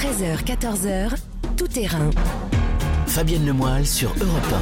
13h, 14h, tout terrain. Fabienne Lemoyle sur Europe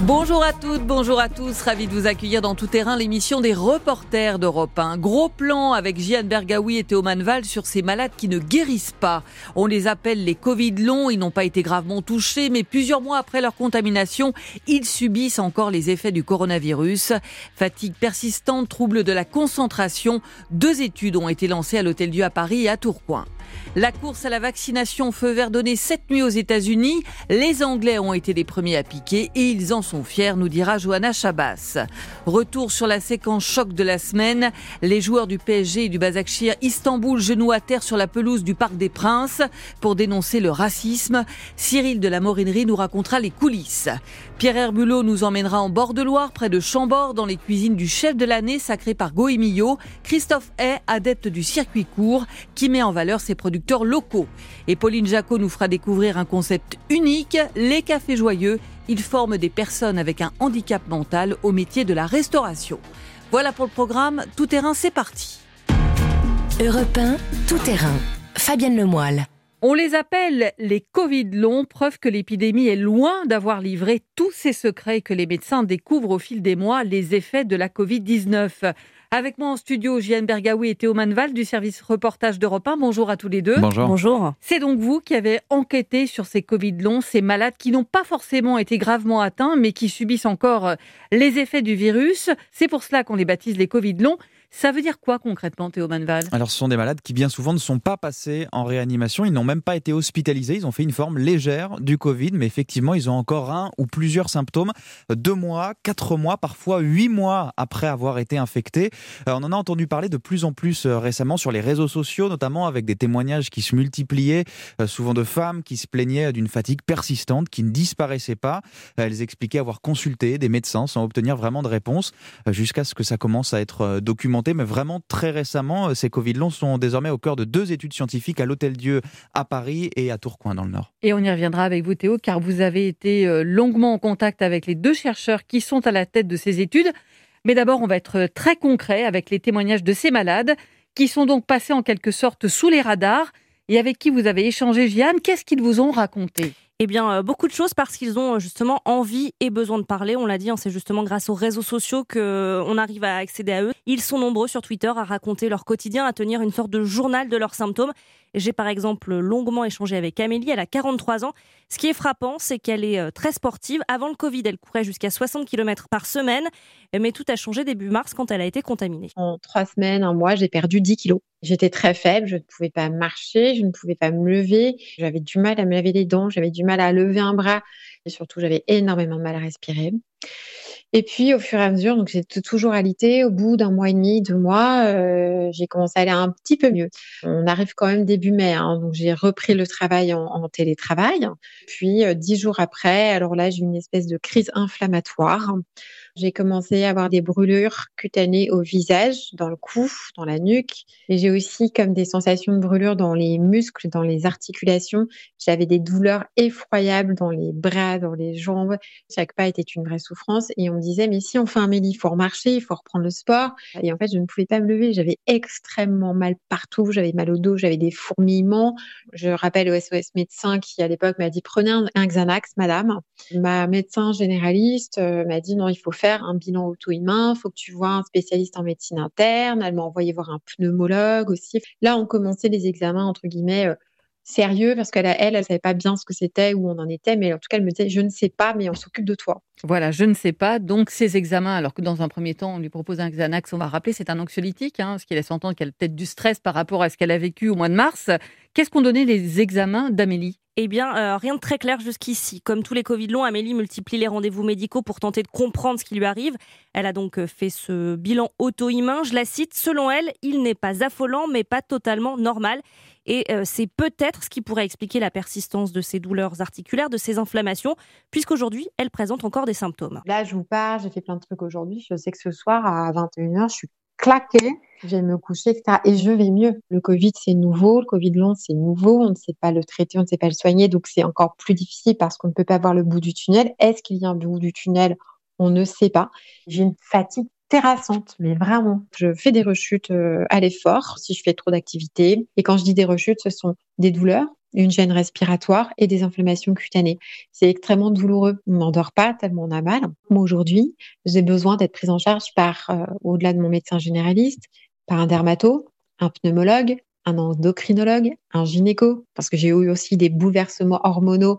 Bonjour à toutes, bonjour à tous. Ravi de vous accueillir dans Tout Terrain, l'émission des reporters d'Europe 1. Gros plan avec Jeanne Bergaoui et Théo Manval sur ces malades qui ne guérissent pas. On les appelle les Covid longs. Ils n'ont pas été gravement touchés, mais plusieurs mois après leur contamination, ils subissent encore les effets du coronavirus. Fatigue persistante, troubles de la concentration. Deux études ont été lancées à l'Hôtel Dieu à Paris et à Tourcoing. La course à la vaccination feu vert donné cette nuit aux États-Unis. Les Anglais ont été les premiers à piquer et ils en sont fiers, nous dira Johanna Chabas. Retour sur la séquence choc de la semaine. Les joueurs du PSG et du Basakshir Istanbul genoux à terre sur la pelouse du Parc des Princes pour dénoncer le racisme. Cyril de la Morinerie nous racontera les coulisses. Pierre Herbulot nous emmènera en bord de Loire, près de Chambord, dans les cuisines du chef de l'année sacré par Goemillo. Christophe Hay, adepte du circuit court, qui met en valeur ses producteurs locaux. Et Pauline Jacot nous fera découvrir un concept unique, les cafés joyeux. Ils forment des personnes avec un handicap mental au métier de la restauration. Voilà pour le programme. Tout terrain, c'est parti. Europe 1, tout terrain. Fabienne Lemoyle. On les appelle les Covid longs, preuve que l'épidémie est loin d'avoir livré tous ses secrets que les médecins découvrent au fil des mois les effets de la Covid-19. Avec moi en studio, Jeanne Bergaoui et Théo Manval du service reportage d'Europe 1. Bonjour à tous les deux. Bonjour. Bonjour. C'est donc vous qui avez enquêté sur ces Covid longs, ces malades qui n'ont pas forcément été gravement atteints, mais qui subissent encore les effets du virus. C'est pour cela qu'on les baptise les Covid longs. Ça veut dire quoi concrètement, Théo Manval Alors, ce sont des malades qui bien souvent ne sont pas passés en réanimation. Ils n'ont même pas été hospitalisés. Ils ont fait une forme légère du Covid, mais effectivement, ils ont encore un ou plusieurs symptômes deux mois, quatre mois, parfois huit mois après avoir été infectés. Euh, on en a entendu parler de plus en plus euh, récemment sur les réseaux sociaux, notamment avec des témoignages qui se multipliaient, euh, souvent de femmes qui se plaignaient d'une fatigue persistante qui ne disparaissait pas. Elles expliquaient avoir consulté des médecins sans obtenir vraiment de réponse, jusqu'à ce que ça commence à être documenté mais vraiment très récemment, euh, ces Covid longs sont désormais au cœur de deux études scientifiques à l'Hôtel Dieu à Paris et à Tourcoing dans le Nord. Et on y reviendra avec vous Théo, car vous avez été euh, longuement en contact avec les deux chercheurs qui sont à la tête de ces études. Mais d'abord, on va être euh, très concret avec les témoignages de ces malades qui sont donc passés en quelque sorte sous les radars et avec qui vous avez échangé, Jeanne. Qu'est-ce qu'ils vous ont raconté? Eh bien, euh, beaucoup de choses parce qu'ils ont euh, justement envie et besoin de parler. On l'a dit, hein, c'est justement grâce aux réseaux sociaux que euh, arrive à accéder à eux. Ils sont nombreux sur Twitter à raconter leur quotidien, à tenir une sorte de journal de leurs symptômes. J'ai par exemple longuement échangé avec Amélie, elle a 43 ans. Ce qui est frappant, c'est qu'elle est très sportive. Avant le Covid, elle courait jusqu'à 60 km par semaine, mais tout a changé début mars quand elle a été contaminée. En trois semaines, un mois, j'ai perdu 10 kilos. J'étais très faible, je ne pouvais pas marcher, je ne pouvais pas me lever, j'avais du mal à me laver les dents, j'avais du mal à lever un bras et surtout j'avais énormément de mal à respirer. Et puis au fur et à mesure, donc j'étais toujours alité. Au bout d'un mois et demi, deux mois, euh, j'ai commencé à aller un petit peu mieux. On arrive quand même début mai, hein, donc j'ai repris le travail en, télétravail. Puis euh, dix jours après, alors là j'ai une espèce de crise inflammatoire. J'ai commencé à avoir des brûlures cutanées au visage, dans le cou, dans la nuque. Et j'ai aussi comme des sensations de brûlures dans les muscles, dans les articulations. J'avais des douleurs effroyables dans les bras, dans les jambes. Chaque pas était une vraie souffrance. Et on me disait, mais si on fait un méli, il faut remarcher, il faut reprendre le sport. Et en fait, je ne pouvais pas me lever. J'avais extrêmement mal partout. J'avais mal au dos, j'avais des fourmillements. Je rappelle au SOS médecin qui, à l'époque, m'a dit, prenez un Xanax, madame. Ma médecin généraliste euh, m'a dit, non, il faut faire un bilan auto-humain, il faut que tu vois un spécialiste en médecine interne. Elle m'a envoyé voir un pneumologue aussi. Là, on commençait les examens, entre guillemets, euh, sérieux parce qu'elle, elle, elle savait pas bien ce que c'était, où on en était, mais en tout cas, elle me disait, je ne sais pas, mais on s'occupe de toi. Voilà, je ne sais pas. Donc, ces examens, alors que dans un premier temps, on lui propose un Xanax, on va rappeler, c'est un anxiolytique, hein, ce qui laisse entendre qu'elle a peut-être du stress par rapport à ce qu'elle a vécu au mois de mars. Qu'est-ce qu'ont donné les examens d'Amélie? Eh bien, euh, rien de très clair jusqu'ici. Comme tous les Covid longs, Amélie multiplie les rendez-vous médicaux pour tenter de comprendre ce qui lui arrive. Elle a donc euh, fait ce bilan auto-immun. Je la cite, selon elle, il n'est pas affolant, mais pas totalement normal. Et euh, c'est peut-être ce qui pourrait expliquer la persistance de ces douleurs articulaires, de ces inflammations, puisqu'aujourd'hui, elle présente encore des symptômes. Là, je vous parle, j'ai fait plein de trucs aujourd'hui. Je sais que ce soir, à 21h, je suis claquée, je vais me coucher, etc. Et je vais mieux. Le Covid, c'est nouveau. Le Covid long, c'est nouveau. On ne sait pas le traiter, on ne sait pas le soigner. Donc, c'est encore plus difficile parce qu'on ne peut pas voir le bout du tunnel. Est-ce qu'il y a un bout du tunnel? On ne sait pas. J'ai une fatigue terrassante, mais vraiment. Je fais des rechutes euh, à l'effort si je fais trop d'activités. Et quand je dis des rechutes, ce sont des douleurs, une gêne respiratoire et des inflammations cutanées. C'est extrêmement douloureux. On n'endort pas tellement on a mal. Moi, aujourd'hui, j'ai besoin d'être prise en charge par, euh, au-delà de mon médecin généraliste, par un dermato, un pneumologue, un endocrinologue, un gynéco, parce que j'ai eu aussi des bouleversements hormonaux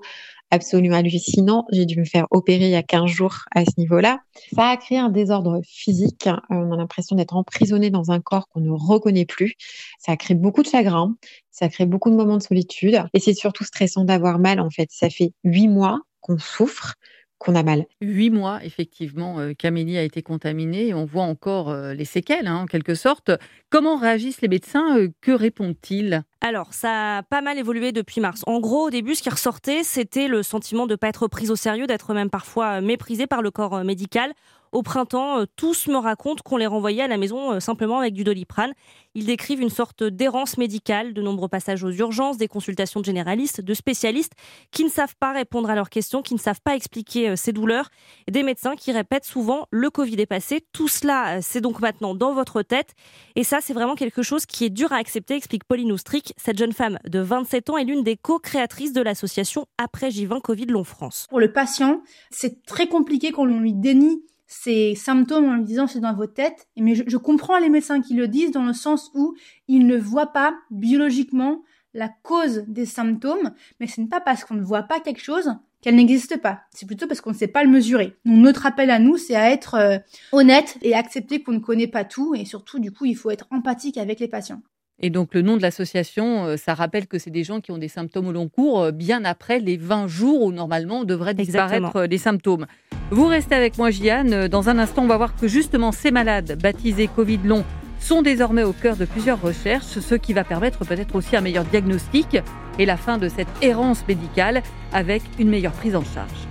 absolument hallucinants. J'ai dû me faire opérer il y a 15 jours à ce niveau-là. Ça a créé un désordre physique. On a l'impression d'être emprisonné dans un corps qu'on ne reconnaît plus. Ça a créé beaucoup de chagrin. Ça a créé beaucoup de moments de solitude. Et c'est surtout stressant d'avoir mal, en fait. Ça fait huit mois qu'on souffre qu'on a mal. Huit mois, effectivement, euh, Camélie a été contaminée et on voit encore euh, les séquelles, hein, en quelque sorte. Comment réagissent les médecins euh, Que répondent-ils? Alors, ça a pas mal évolué depuis mars. En gros, au début, ce qui ressortait, c'était le sentiment de ne pas être pris au sérieux, d'être même parfois méprisé par le corps médical. Au printemps, euh, tous me racontent qu'on les renvoyait à la maison euh, simplement avec du doliprane. Ils décrivent une sorte d'errance médicale, de nombreux passages aux urgences, des consultations de généralistes, de spécialistes qui ne savent pas répondre à leurs questions, qui ne savent pas expliquer euh, ces douleurs, des médecins qui répètent souvent le Covid est passé. Tout cela, c'est donc maintenant dans votre tête. Et ça, c'est vraiment quelque chose qui est dur à accepter, explique Pauline Oustric. Cette jeune femme de 27 ans est l'une des co-créatrices de l'association Après J20 Covid Long France. Pour le patient, c'est très compliqué qu'on lui dénie ces symptômes en lui disant c'est dans votre tête. Mais je, je, comprends les médecins qui le disent dans le sens où ils ne voient pas biologiquement la cause des symptômes, mais ce n'est pas parce qu'on ne voit pas quelque chose qu'elle n'existe pas. C'est plutôt parce qu'on ne sait pas le mesurer. Donc notre appel à nous, c'est à être euh, honnête et accepter qu'on ne connaît pas tout et surtout du coup, il faut être empathique avec les patients. Et donc le nom de l'association, euh, ça rappelle que c'est des gens qui ont des symptômes au long cours euh, bien après les 20 jours où normalement on devrait disparaître les symptômes. Vous restez avec moi, Gianne. Dans un instant, on va voir que justement ces malades baptisés Covid long sont désormais au cœur de plusieurs recherches, ce qui va permettre peut-être aussi un meilleur diagnostic et la fin de cette errance médicale avec une meilleure prise en charge.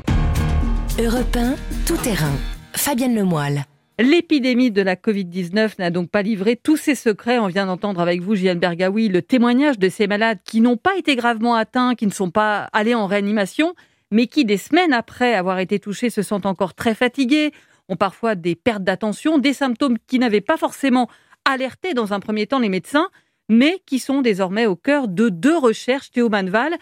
Europe tout terrain. Fabienne Lemoyle. L'épidémie de la Covid-19 n'a donc pas livré tous ses secrets. On vient d'entendre avec vous, Gianne Bergaoui, le témoignage de ces malades qui n'ont pas été gravement atteints, qui ne sont pas allés en réanimation, mais qui, des semaines après avoir été touchés, se sentent encore très fatigués, ont parfois des pertes d'attention, des symptômes qui n'avaient pas forcément alerté dans un premier temps les médecins, mais qui sont désormais au cœur de deux recherches. Théo Manval,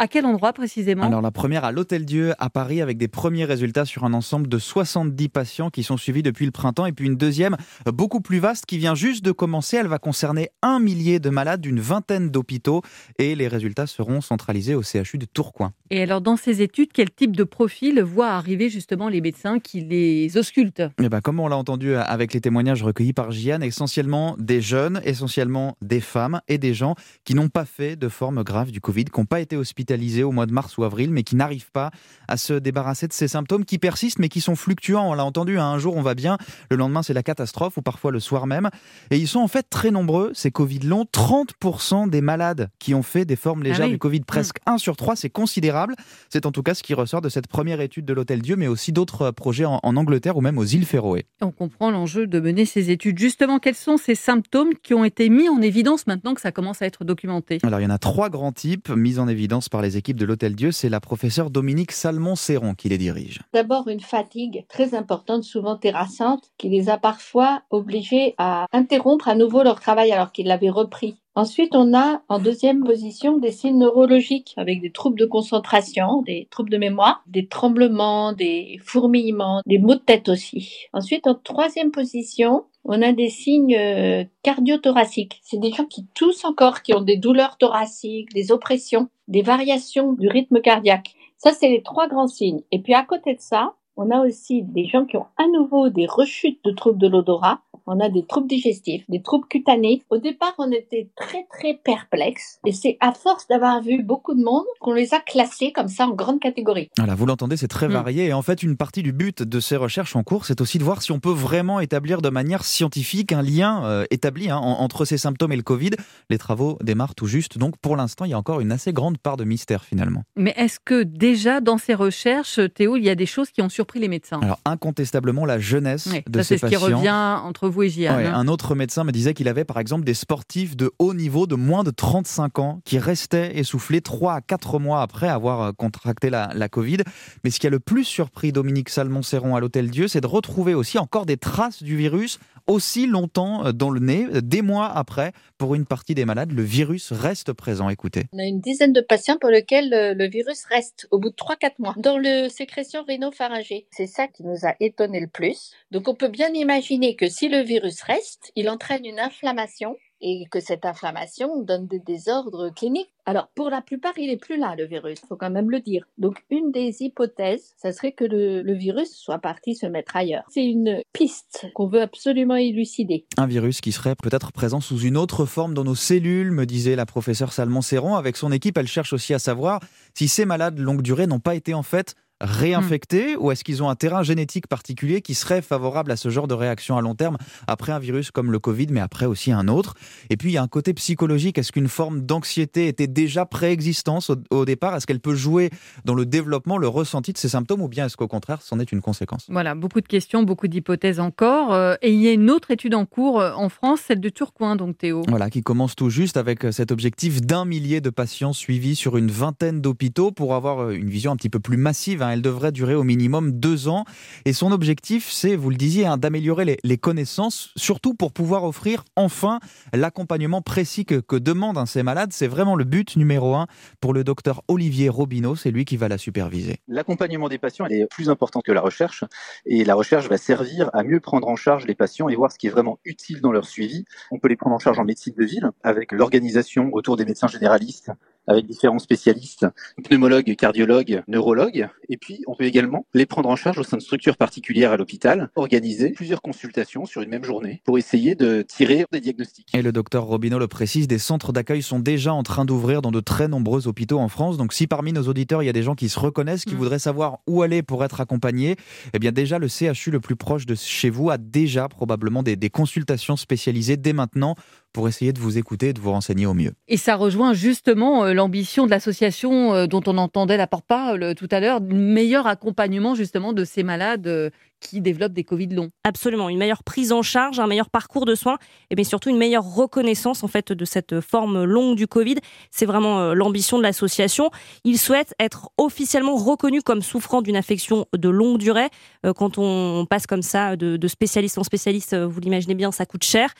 à quel endroit précisément Alors la première à l'Hôtel Dieu à Paris avec des premiers résultats sur un ensemble de 70 patients qui sont suivis depuis le printemps et puis une deuxième beaucoup plus vaste qui vient juste de commencer. Elle va concerner un millier de malades d'une vingtaine d'hôpitaux et les résultats seront centralisés au CHU de Tourcoing. Et alors dans ces études, quel type de profil voient arriver justement les médecins qui les auscultent? Eh ben, Comme on l'a entendu avec les témoignages recueillis par Gianne, essentiellement des jeunes, essentiellement des femmes et des gens qui n'ont pas fait de forme grave du Covid, qui n'ont pas été hospitalisés au mois de mars ou avril, mais qui n'arrivent pas à se débarrasser de ces symptômes qui persistent, mais qui sont fluctuants. On l'a entendu, hein, un jour on va bien, le lendemain c'est la catastrophe, ou parfois le soir même. Et ils sont en fait très nombreux, ces Covid longs. 30% des malades qui ont fait des formes légères ah du Covid, presque 1 mm. sur 3, c'est considérable. C'est en tout cas ce qui ressort de cette première étude de l'Hôtel Dieu, mais aussi d'autres projets en, en Angleterre ou même aux îles Féroé. On comprend l'enjeu de mener ces études. Justement, quels sont ces symptômes qui ont été mis en évidence maintenant que ça commence à être documenté? Alors il y en a trois grands types mis en évidence par les équipes de l'Hôtel Dieu. C'est la professeure Dominique Salmon-Serron qui les dirige. D'abord, une fatigue très importante, souvent terrassante, qui les a parfois obligés à interrompre à nouveau leur travail alors qu'ils l'avaient repris. Ensuite, on a en deuxième position des signes neurologiques avec des troubles de concentration, des troubles de mémoire, des tremblements, des fourmillements, des maux de tête aussi. Ensuite, en troisième position, on a des signes euh, cardiothoraciques. C'est des gens qui toussent encore, qui ont des douleurs thoraciques, des oppressions, des variations du rythme cardiaque. Ça, c'est les trois grands signes. Et puis à côté de ça, on a aussi des gens qui ont à nouveau des rechutes de troubles de l'odorat. On a des troubles digestifs, des troubles cutanés. Au départ, on était très très perplexes et c'est à force d'avoir vu beaucoup de monde qu'on les a classés comme ça en grandes catégories. Voilà, vous l'entendez, c'est très hmm. varié et en fait, une partie du but de ces recherches en cours, c'est aussi de voir si on peut vraiment établir de manière scientifique un lien euh, établi hein, entre ces symptômes et le Covid. Les travaux démarrent tout juste, donc pour l'instant, il y a encore une assez grande part de mystère finalement. Mais est-ce que déjà dans ces recherches, Théo, il y a des choses qui ont surpris les médecins? Alors incontestablement la jeunesse de ces patients. C'est ce qui revient entre vous Ouais, un autre médecin me disait qu'il avait par exemple des sportifs de haut niveau de moins de 35 ans qui restaient essoufflés 3 à 4 mois après avoir euh, contracté la, la Covid. Mais ce qui a le plus surpris Dominique Salmon-Serron à l'Hôtel Dieu, c'est de retrouver aussi encore des traces du virus aussi longtemps euh, dans le nez, euh, des mois après. Pour une partie des malades, le virus reste présent. Écoutez. On a une dizaine de patients pour lesquels le, le virus reste au bout de 3-4 mois dans le sécrétion rhinopharyngée. C'est ça qui nous a étonné le plus. Donc on peut bien imaginer que si le virus reste, il entraîne une inflammation et que cette inflammation donne des désordres cliniques. Alors, pour la plupart, il est plus là, le virus, faut quand même le dire. Donc, une des hypothèses, ça serait que le, le virus soit parti se mettre ailleurs. C'est une piste qu'on veut absolument élucider. Un virus qui serait peut-être présent sous une autre forme dans nos cellules, me disait la professeure Salmon-Serron. Avec son équipe, elle cherche aussi à savoir si ces malades longue durée n'ont pas été en fait réinfectés ou est-ce qu'ils ont un terrain génétique particulier qui serait favorable à ce genre de réaction à long terme après un virus comme le Covid, mais après aussi un autre? Et puis il y a un côté psychologique. Est-ce qu'une forme d'anxiété était déjà préexistence au, au départ? Est-ce qu'elle peut jouer dans le développement, le ressenti de ces symptômes ou bien est-ce qu'au contraire, c'en est une conséquence? Voilà, beaucoup de questions, beaucoup d'hypothèses encore. Euh, Et il y a une autre étude en cours euh, en France, celle de Tourcoing, donc Théo. Voilà, qui commence tout juste avec euh, cet objectif d'un millier de patients suivis sur une vingtaine d'hôpitaux pour avoir une vision un petit peu plus massive. hein. Elle devrait durer au minimum deux ans. Et son objectif, c'est, vous le disiez, hein, d'améliorer les, connaissances, surtout pour pouvoir offrir enfin l'accompagnement précis que, que demandent hein, ces malades. C'est vraiment le but numéro un pour le docteur Olivier Robineau. C'est lui qui va la superviser. L'accompagnement des patients est plus important que la recherche et la recherche va servir à mieux prendre en charge les patients et voir ce qui est vraiment utile dans leur suivi. On peut les prendre en charge en médecine de ville avec l'organisation autour des médecins généralistes, avec différents spécialistes, pneumologues, cardiologues, neurologues. Et puis, on peut également les prendre en charge au sein de structures particulières à l'hôpital, organiser plusieurs consultations sur une même journée pour essayer de tirer des diagnostics. Et le docteur Robineau le précise, des centres d'accueil sont déjà en train d'ouvrir dans de très nombreux hôpitaux en France. Donc si parmi nos auditeurs, il y a des gens qui se reconnaissent, qui Mm. voudraient savoir où aller pour être accompagnés, eh bien déjà le CHU le plus proche de chez vous a déjà probablement des, des consultations spécialisées dès maintenant pour essayer de vous écouter et de vous renseigner au mieux. Et ça rejoint justement euh, l'ambition de l'association euh, dont on entendait la porte-parole euh, tout à l'heure, meilleur accompagnement justement de ces malades qui développent des Covid longs. Absolument, une meilleure prise en charge, un meilleur parcours de soins, et bien surtout une meilleure reconnaissance en fait de cette forme longue du Covid. C'est vraiment euh, l'ambition de l'association. Ils souhaitent être officiellement reconnus comme souffrant d'une affection de longue durée. Euh, Quand on passe comme ça de, spécialiste en spécialiste, euh, vous l'imaginez bien, ça coûte cher.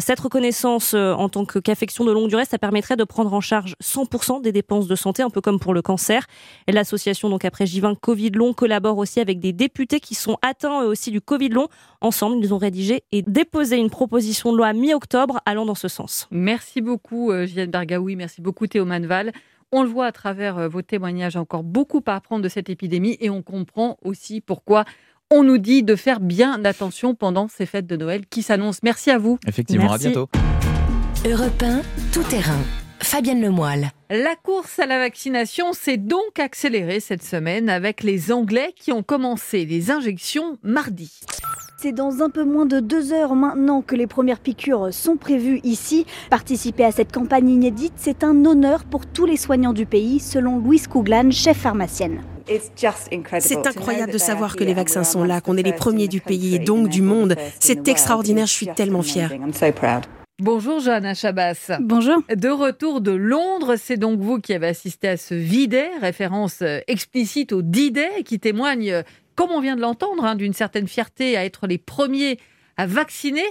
Cette reconnaissance en tant qu'affection de longue durée, ça permettrait de prendre en charge 100% des dépenses de santé, un peu comme pour le cancer. L'association, donc après J20 Covid long, collabore aussi avec des députés qui sont atteints eux aussi du Covid long. Ensemble, ils ont rédigé et déposé une proposition de loi mi-octobre allant dans ce sens. Merci beaucoup, euh, Gilles Bergaoui. Merci beaucoup, Théo Manval. On le voit à travers euh, vos témoignages, encore beaucoup à apprendre de cette épidémie et on comprend aussi pourquoi on nous dit de faire bien attention pendant ces fêtes de Noël qui s'annoncent. Merci à vous. Effectivement, Merci. à bientôt. Europe 1, tout terrain. Fabienne Lemoyle. La course à la vaccination s'est donc accélérée cette semaine avec les Anglais qui ont commencé les injections mardi. C'est dans un peu moins de deux heures maintenant que les premières piqûres sont prévues ici. Participer à cette campagne inédite, c'est un honneur pour tous les soignants du pays, selon Louise Couglan, chef pharmacienne. C'est incroyable de savoir que les vaccins sont là, qu'on est les premiers du pays et donc du monde. C'est extraordinaire, je suis tellement fière. Bonjour Johanna Chabas. Bonjour. De retour de Londres, c'est donc vous qui avez assisté à ce V-Day, référence euh, explicite au D-Day, qui témoigne, euh, comme on vient de l'entendre, hein, d'une certaine fierté à être les premiers à vacciner.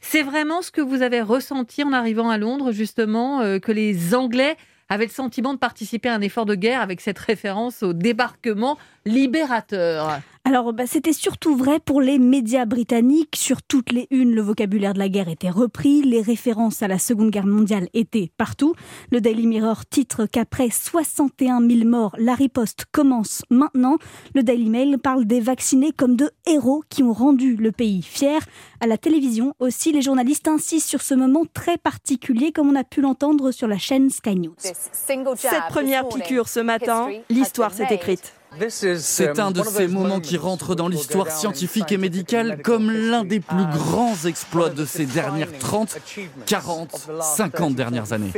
C'est vraiment ce que vous avez ressenti en arrivant à Londres, justement, euh, que les Anglais avaient le sentiment de participer à un effort de guerre avec cette référence au débarquement libérateur? Alors, bah, c'était surtout vrai pour les médias britanniques. Sur toutes les unes, le vocabulaire de la guerre était repris. Les références à la Seconde Guerre mondiale étaient partout. Le Daily Mirror titre qu'après 61 000 morts, la riposte commence maintenant. Le Daily Mail parle des vaccinés comme de héros qui ont rendu le pays fier. À la télévision aussi, les journalistes insistent sur ce moment très particulier, comme on a pu l'entendre sur la chaîne Sky News. Cette première piqûre ce matin, l'histoire s'est écrite. C'est un de ces moments qui rentrent dans l'histoire scientifique et médicale comme l'un des plus grands exploits de ces dernières 30, 40, 50 dernières années.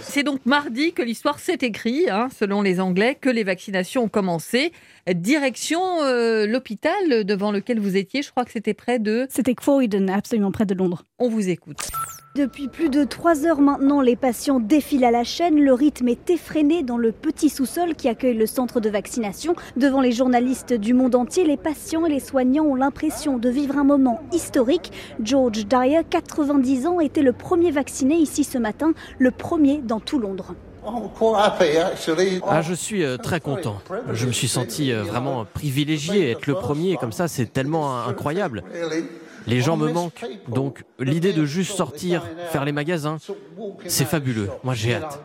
C'est donc mardi que l'histoire s'est écrite, hein, selon les Anglais, que les vaccinations ont commencé. Direction euh, l'hôpital devant lequel vous étiez, je crois que c'était près de... C'était Croydon, absolument près de Londres. On vous écoute. Depuis plus de trois heures maintenant, les patients défilent à la chaîne. Le rythme est effréné dans le petit sous-sol qui accueille le centre de vaccination. Devant les journalistes du monde entier, les patients et les soignants ont l'impression de vivre un moment historique. George Dyer, 90 ans, était le premier vacciné ici ce matin, le premier dans tout Londres. Ah, je suis euh, très content. Je me suis senti euh, vraiment privilégié. Être le premier comme ça, c'est tellement incroyable. Les gens me manquent. Donc l'idée de juste sortir, faire les magasins, c'est fabuleux. Moi j'ai hâte.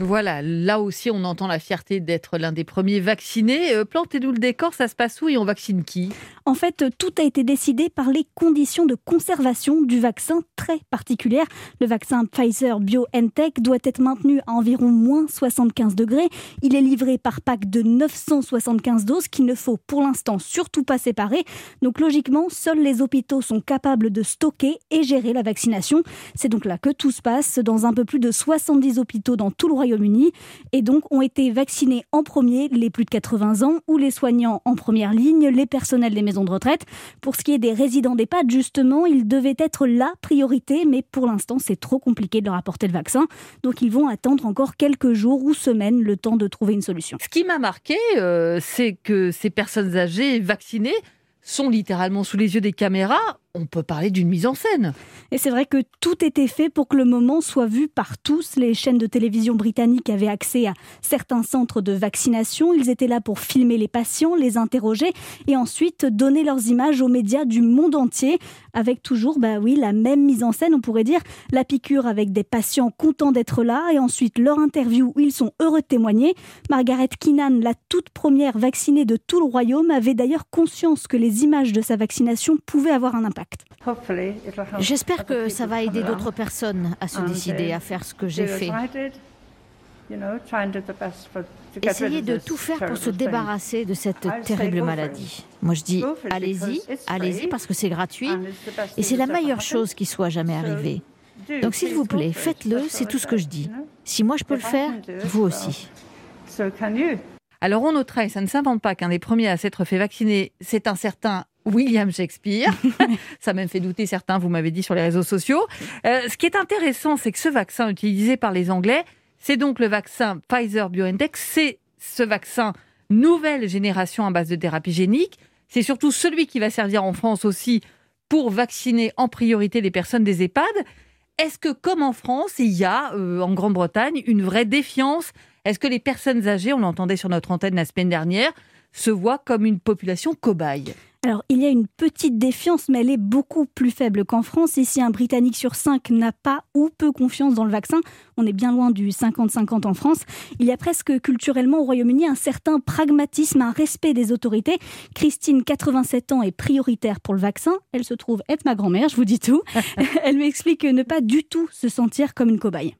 Voilà, là aussi on entend la fierté d'être l'un des premiers vaccinés. Euh, plantez-nous le décor, ça se passe où et on vaccine qui? En fait, tout a été décidé par les conditions de conservation du vaccin très particulières. Le vaccin Pfizer BioNTech doit être maintenu à environ moins 75 degrés. Il est livré par pack de 975 doses qu'il ne faut pour l'instant surtout pas séparer. Donc logiquement, seuls les hôpitaux sont capables de stocker et gérer la vaccination. C'est donc là que tout se passe dans un peu plus de 70 hôpitaux dans tout le Royaume uni et donc ont été vaccinés en premier les plus de 80 ans ou les soignants en première ligne, les personnels des maisons de retraite. Pour ce qui est des résidents d'EHPAD, justement, ils devaient être la priorité, mais pour l'instant, c'est trop compliqué de leur apporter le vaccin. Donc ils vont attendre encore quelques jours ou semaines le temps de trouver une solution. Ce qui m'a marqué, euh, c'est que ces personnes âgées vaccinées sont littéralement sous les yeux des caméras on peut parler d'une mise en scène. Et c'est vrai que tout était fait pour que le moment soit vu par tous. Les chaînes de télévision britanniques avaient accès à certains centres de vaccination. Ils étaient là pour filmer les patients, les interroger et ensuite donner leurs images aux médias du monde entier avec toujours, bah oui, la même mise en scène, on pourrait dire, la piqûre avec des patients contents d'être là et ensuite leur interview où ils sont heureux de témoigner. Margaret Keenan, la toute première vaccinée de tout le royaume, avait d'ailleurs conscience que les images de sa vaccination pouvaient avoir un impact. J'espère que ça va aider d'autres personnes à se décider à faire ce que j'ai fait. Essayer de tout faire pour se débarrasser de cette terrible maladie. Moi je dis allez-y, allez-y parce que c'est gratuit et c'est la meilleure chose qui soit jamais arrivée. Donc s'il vous plaît, faites-le, c'est tout ce que je dis. Si moi je peux le faire, vous aussi. Alors on notera, et ça ne s'invente pas qu'un des premiers à s'être fait vacciner, c'est un certain William Shakespeare. Ça m'a même fait douter certains, vous m'avez dit sur les réseaux sociaux. Euh, ce qui est intéressant, c'est que ce vaccin utilisé par les Anglais, c'est donc le vaccin Pfizer BioNTech. C'est ce vaccin nouvelle génération à base de thérapie génique. C'est surtout celui qui va servir en France aussi pour vacciner en priorité les personnes des EHPAD. Est-ce que, comme en France, il y a euh, en Grande-Bretagne une vraie défiance? Est-ce que les personnes âgées, on l'entendait sur notre antenne la semaine dernière, se voient comme une population cobaye? Alors, il y a une petite défiance, mais elle est beaucoup plus faible qu'en France. Ici, un Britannique sur cinq n'a pas ou peu confiance dans le vaccin. On est bien loin du 50-50 en France. Il y a presque culturellement au Royaume-Uni un certain pragmatisme, un respect des autorités. Christine, 87 ans, est prioritaire pour le vaccin. Elle se trouve être ma grand-mère, je vous dis tout. elle m'explique ne pas du tout se sentir comme une cobaye.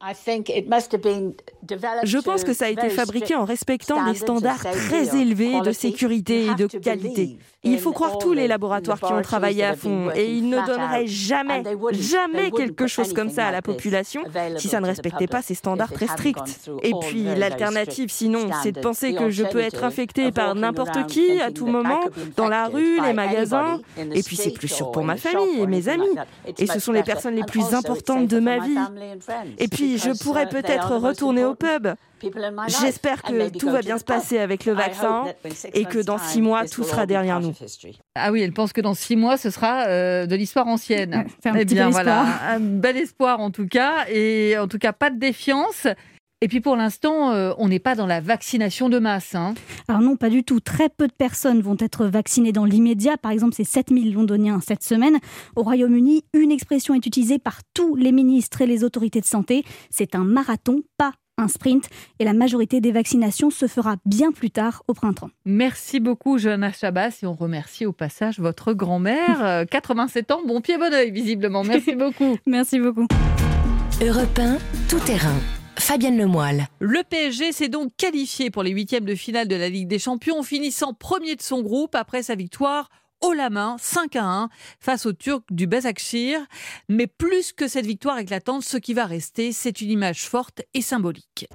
Je pense que ça a été fabriqué en respectant des standards très élevés de sécurité et de qualité. Il faut croire tous les laboratoires qui ont travaillé à fond et ils ne donneraient jamais, jamais quelque chose comme ça à la population si ça ne respectait pas ces standards très stricts. Et puis l'alternative sinon, c'est de penser que je peux être infecté par n'importe qui à tout moment, dans la rue, les magasins. Et puis c'est plus sûr pour ma famille et mes amis. Et ce sont les personnes les plus importantes de ma vie. Et puis je pourrais peut-être retourner au pub. J'espère que tout va bien se passer avec le vaccin et que dans six mois, tout sera derrière nous. Ah oui, elle pense que dans six mois, ce sera euh, de l'histoire ancienne. C'est un eh bien, voilà, un bel espoir en tout cas, et en tout cas pas de défiance. Et puis pour l'instant, euh, on n'est pas dans la vaccination de masse. Hein. Alors non, pas du tout. Très peu de personnes vont être vaccinées dans l'immédiat. Par exemple, c'est 7000 londoniens cette semaine. Au Royaume-Uni, une expression est utilisée par tous les ministres et les autorités de santé. C'est un marathon, pas un sprint et la majorité des vaccinations se fera bien plus tard au printemps. Merci beaucoup Johanna Chabas et on remercie au passage votre grand-mère, 87 euh, ans, bon pied bon oeil visiblement. Merci beaucoup. Merci beaucoup. Europe tout terrain. Fabienne Lemoyle. Le PSG s'est donc qualifié pour les huitièmes de finale de la Ligue des Champions, finissant premier de son groupe après sa victoire haut la main, 5 à 1, face aux Turcs du Bezakshir. Mais plus que cette victoire éclatante, ce qui va rester, c'est une image forte et symbolique.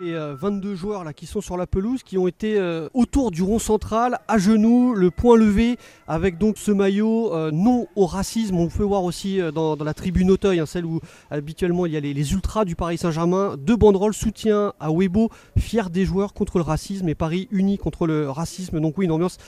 Les 22 euh, joueurs là, qui sont sur la pelouse, qui ont été euh, autour du rond central, à genoux, le poing levé, avec donc ce maillot euh, non au racisme. On peut voir aussi dans, la tribune Auteuil, hein, celle où habituellement il y a les, ultras du Paris Saint-Germain, deux banderoles soutien à Weibo, fier des joueurs contre le racisme et Paris uni contre le racisme. Donc oui, une ambiance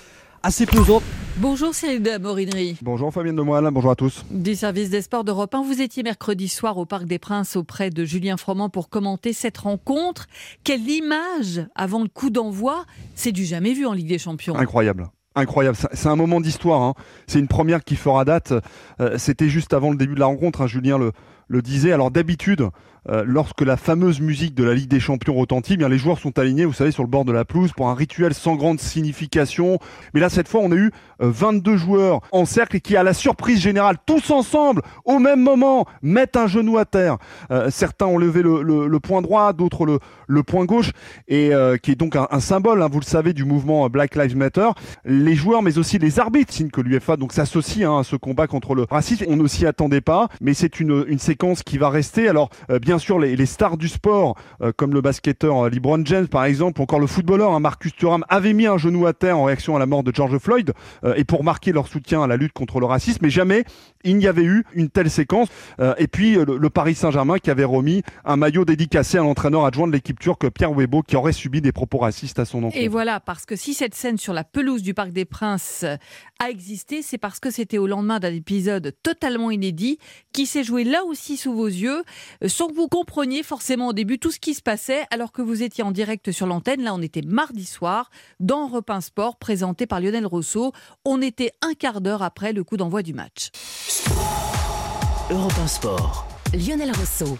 assez pesante. Bonjour Cyril de Morinerie. Bonjour Fabienne Demoiselle, bonjour à tous. Du service des sports d'Europe 1, vous étiez mercredi soir au Parc des Princes auprès de Julien Froment pour commenter cette rencontre. Quelle image avant le coup d'envoi C'est du jamais vu en Ligue des Champions. Incroyable. Incroyable, c'est un moment d'histoire. Hein. C'est une première qui fera date. Euh, c'était juste avant le début de la rencontre. Hein. Julien le, le disait. Alors d'habitude, euh, lorsque la fameuse musique de la Ligue des Champions retentit, eh bien les joueurs sont alignés, vous savez, sur le bord de la pelouse pour un rituel sans grande signification. Mais là, cette fois, on a eu 22 euh, joueurs en cercle qui, à la surprise générale, tous ensemble, au même moment, mettent un genou à terre. Euh, certains ont levé le, le, point droit, d'autres le, le point gauche, et qui est donc un, symbole, hein, vous le savez, du mouvement Black Lives Matter. Les joueurs, mais aussi les arbitres, signe que l'UFA donc s'associe hein, à ce combat contre le racisme. On ne s'y attendait pas, mais c'est une, une séquence qui va rester. Alors, bien bien sûr les, stars du sport, euh, comme le basketteur euh, LeBron James par exemple, ou encore le footballeur hein, Marcus Thuram, avaient mis un genou à terre en réaction à la mort de George Floyd euh, et pour marquer leur soutien à la lutte contre le racisme. Mais jamais il n'y avait eu une telle séquence. et puis le, Paris Saint-Germain qui avait remis un maillot dédicacé à l'entraîneur adjoint de l'équipe turque Pierre Webo qui aurait subi des propos racistes à son encontre. Et voilà, parce que si cette scène sur la pelouse du Parc des Princes a existé, c'est parce que c'était au lendemain d'un épisode totalement inédit qui s'est joué là aussi sous vos yeux, sans que vous compreniez forcément au début tout ce qui se passait alors que vous étiez en direct sur l'antenne. Là, on était mardi soir dans Europe Sport présenté par Lionel Rousseau. On était un quart d'heure après le coup d'envoi du match. Europe Sport. Lionel Rousseau.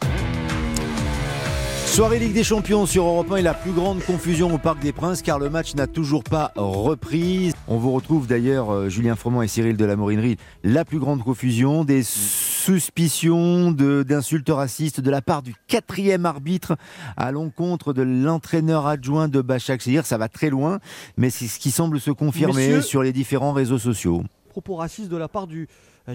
Soirée Ligue des Champions sur Europe 1 et la plus grande confusion au Parc des Princes car le match n'a toujours pas repris. On vous retrouve d'ailleurs, euh, Julien Froment et Cyril de la Morinerie, la plus grande confusion, des suspicions d'insultes racistes de la part du quatrième arbitre à l'encontre de l'entraîneur adjoint de Bachak. C'est-à-dire ça va très loin, mais c'est ce qui semble se confirmer sur les différents réseaux sociaux. Propos racistes de la part du,